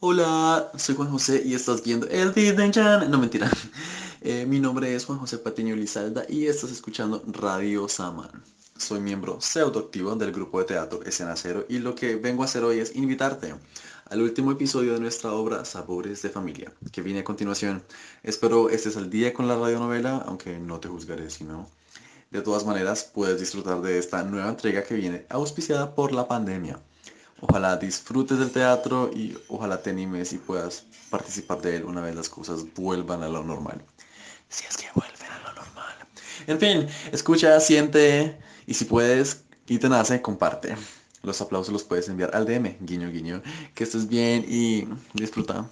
Hola, soy Juan José y estás viendo el Disney Channel. No, mentira. Eh, mi nombre es Juan José Patiño Lizalda y estás escuchando Radio Saman. Soy miembro pseudoactivo del grupo de teatro Escena Cero y lo que vengo a hacer hoy es invitarte al último episodio de nuestra obra Sabores de Familia, que viene a continuación. Espero estés al día con la radionovela, aunque no te juzgaré si no. De todas maneras, puedes disfrutar de esta nueva entrega que viene auspiciada por la pandemia. Ojalá disfrutes del teatro y ojalá te animes y puedas participar de él una vez las cosas vuelvan a lo normal. Si es que vuelven a lo normal. En fin, escucha, siente y si puedes y te nace, comparte. Los aplausos los puedes enviar al DM, guiño guiño. Que estés bien y disfruta.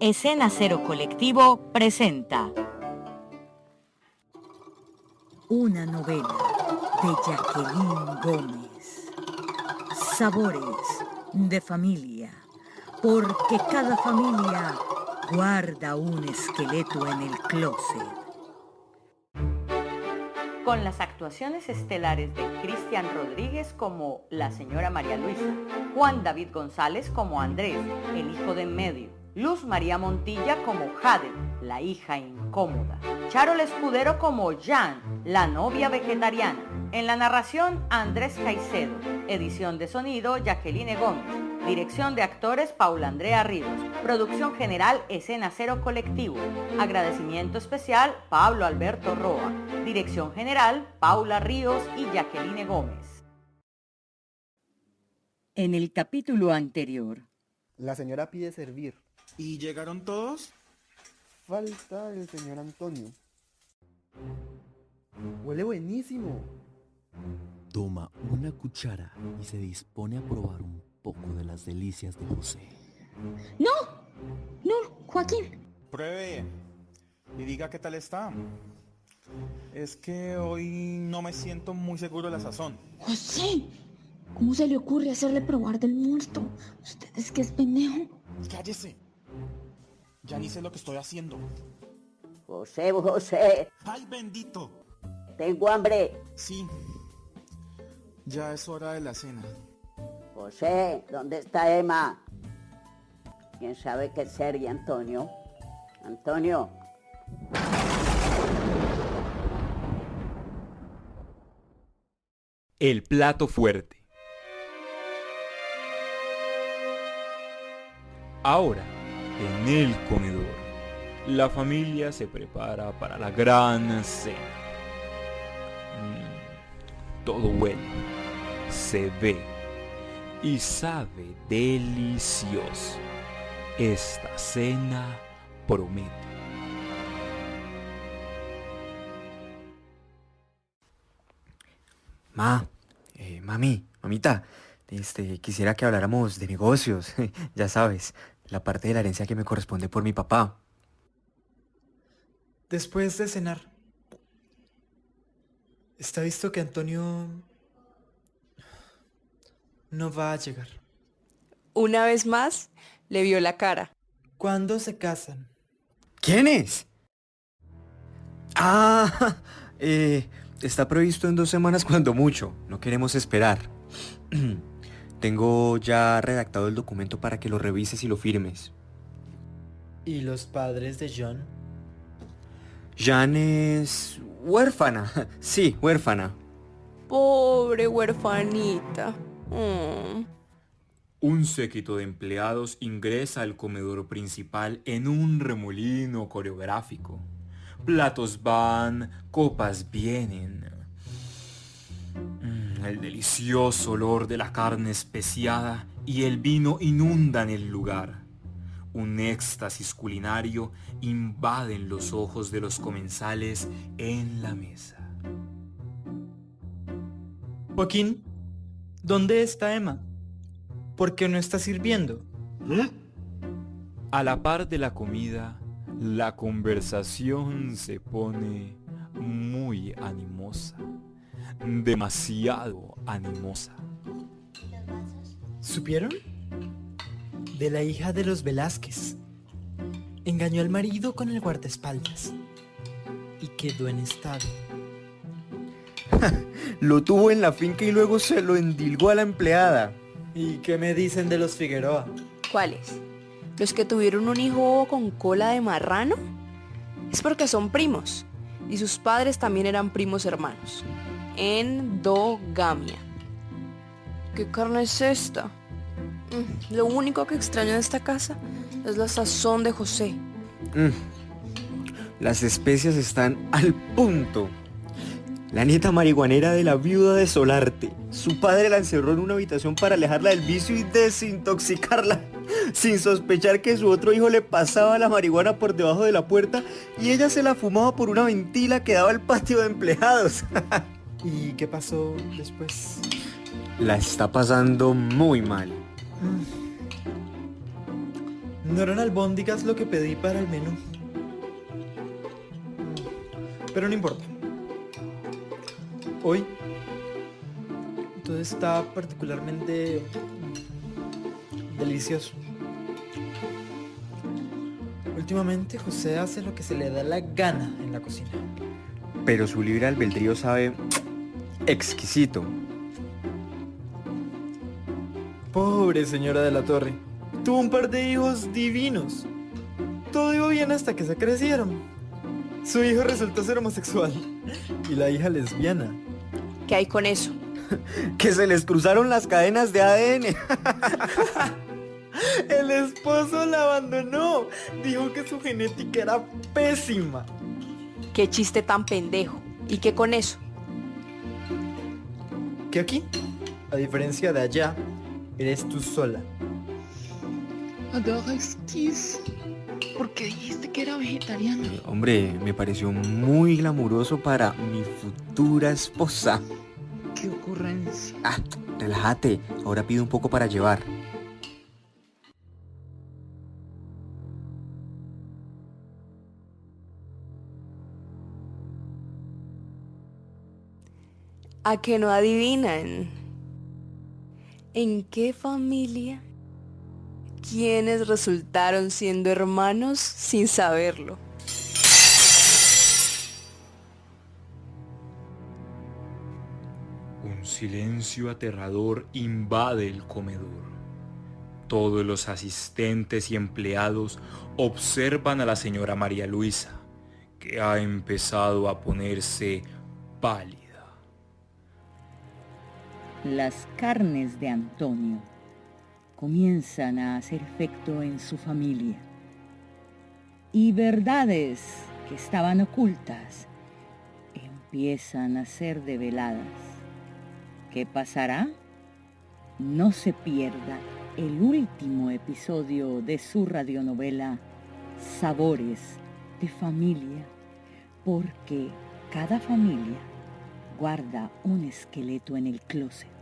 Escena Cero Colectivo presenta una novela de Jacqueline Gómez. Sabores de familia, porque cada familia guarda un esqueleto en el closet. Con las actuaciones estelares de Cristian Rodríguez como la señora María Luisa, Juan David González como Andrés, el hijo de medio, Luz María Montilla como Jade, la hija incómoda, Charol Escudero como Jan, la novia vegetariana, en la narración, Andrés Caicedo. Edición de sonido, Jacqueline Gómez. Dirección de actores, Paula Andrea Ríos. Producción general, Escena Cero Colectivo. Agradecimiento especial, Pablo Alberto Roa. Dirección general, Paula Ríos y Jacqueline Gómez. En el capítulo anterior. La señora pide servir. ¿Y llegaron todos? Falta el señor Antonio. Huele buenísimo. Toma una cuchara y se dispone a probar un poco de las delicias de José. ¡No! ¡No, Joaquín! Pruebe y diga qué tal está. Es que hoy no me siento muy seguro de la sazón. José, ¿cómo se le ocurre hacerle probar del muerto? ¿Usted es que es pendejo? Cállese. Ya ni sé lo que estoy haciendo. José, José. ¡Ay, bendito! Tengo hambre. Sí, ya es hora de la cena. José, ¿dónde está Emma? ¿Quién sabe qué sería, Antonio? Antonio. El plato fuerte. Ahora, en el comedor, la familia se prepara para la gran cena. Mm, todo bueno se ve y sabe delicioso. Esta cena promete. Ma, eh, mami, mamita, este, quisiera que habláramos de negocios, ya sabes, la parte de la herencia que me corresponde por mi papá. Después de cenar. Está visto que Antonio no va a llegar. Una vez más, le vio la cara. ¿Cuándo se casan? ¿Quién es? Ah, eh, está previsto en dos semanas cuando mucho. No queremos esperar. Tengo ya redactado el documento para que lo revises y lo firmes. ¿Y los padres de John? Jan es huérfana. Sí, huérfana. Pobre huérfanita. Mm. Un séquito de empleados ingresa al comedor principal en un remolino coreográfico. Platos van, copas vienen. El delicioso olor de la carne especiada y el vino inundan el lugar. Un éxtasis culinario invaden los ojos de los comensales en la mesa. Joaquín, ¿Dónde está Emma? ¿Por qué no está sirviendo? A la par de la comida, la conversación se pone muy animosa. Demasiado animosa. ¿Supieron? De la hija de los Velázquez. Engañó al marido con el guardaespaldas. Y quedó en estado. lo tuvo en la finca y luego se lo endilgó a la empleada. ¿Y qué me dicen de los Figueroa? ¿Cuáles? ¿Los que tuvieron un hijo con cola de marrano? Es porque son primos. Y sus padres también eran primos hermanos. Endogamia. ¿Qué carne es esta? Mm, lo único que extraño de esta casa es la sazón de José. Mm. Las especias están al punto. La nieta marihuanera de la viuda de Solarte. Su padre la encerró en una habitación para alejarla del vicio y desintoxicarla, sin sospechar que su otro hijo le pasaba la marihuana por debajo de la puerta y ella se la fumaba por una ventila que daba al patio de empleados. ¿Y qué pasó después? La está pasando muy mal. No eran albóndigas lo que pedí para el menú. Pero no importa. Hoy todo está particularmente delicioso. Últimamente José hace lo que se le da la gana en la cocina. Pero su libre albedrío sabe exquisito. Pobre señora de la torre. Tuvo un par de hijos divinos. Todo iba bien hasta que se crecieron. Su hijo resultó ser homosexual y la hija lesbiana. ¿Qué hay con eso? que se les cruzaron las cadenas de ADN. El esposo la abandonó. Dijo que su genética era pésima. Qué chiste tan pendejo. ¿Y qué con eso? Que aquí, a diferencia de allá, eres tú sola. Adorastis. ¿Por qué dijiste que era vegetariano? Hombre, me pareció muy glamuroso para mi futura esposa. Qué ocurrencia. Ah, relájate. Ahora pido un poco para llevar. ¿A que no adivinan? ¿En qué familia? ¿Quiénes resultaron siendo hermanos sin saberlo? Un silencio aterrador invade el comedor. Todos los asistentes y empleados observan a la señora María Luisa, que ha empezado a ponerse pálida. Las carnes de Antonio comienzan a hacer efecto en su familia y verdades que estaban ocultas empiezan a ser develadas. ¿Qué pasará? No se pierda el último episodio de su radionovela Sabores de Familia, porque cada familia guarda un esqueleto en el closet.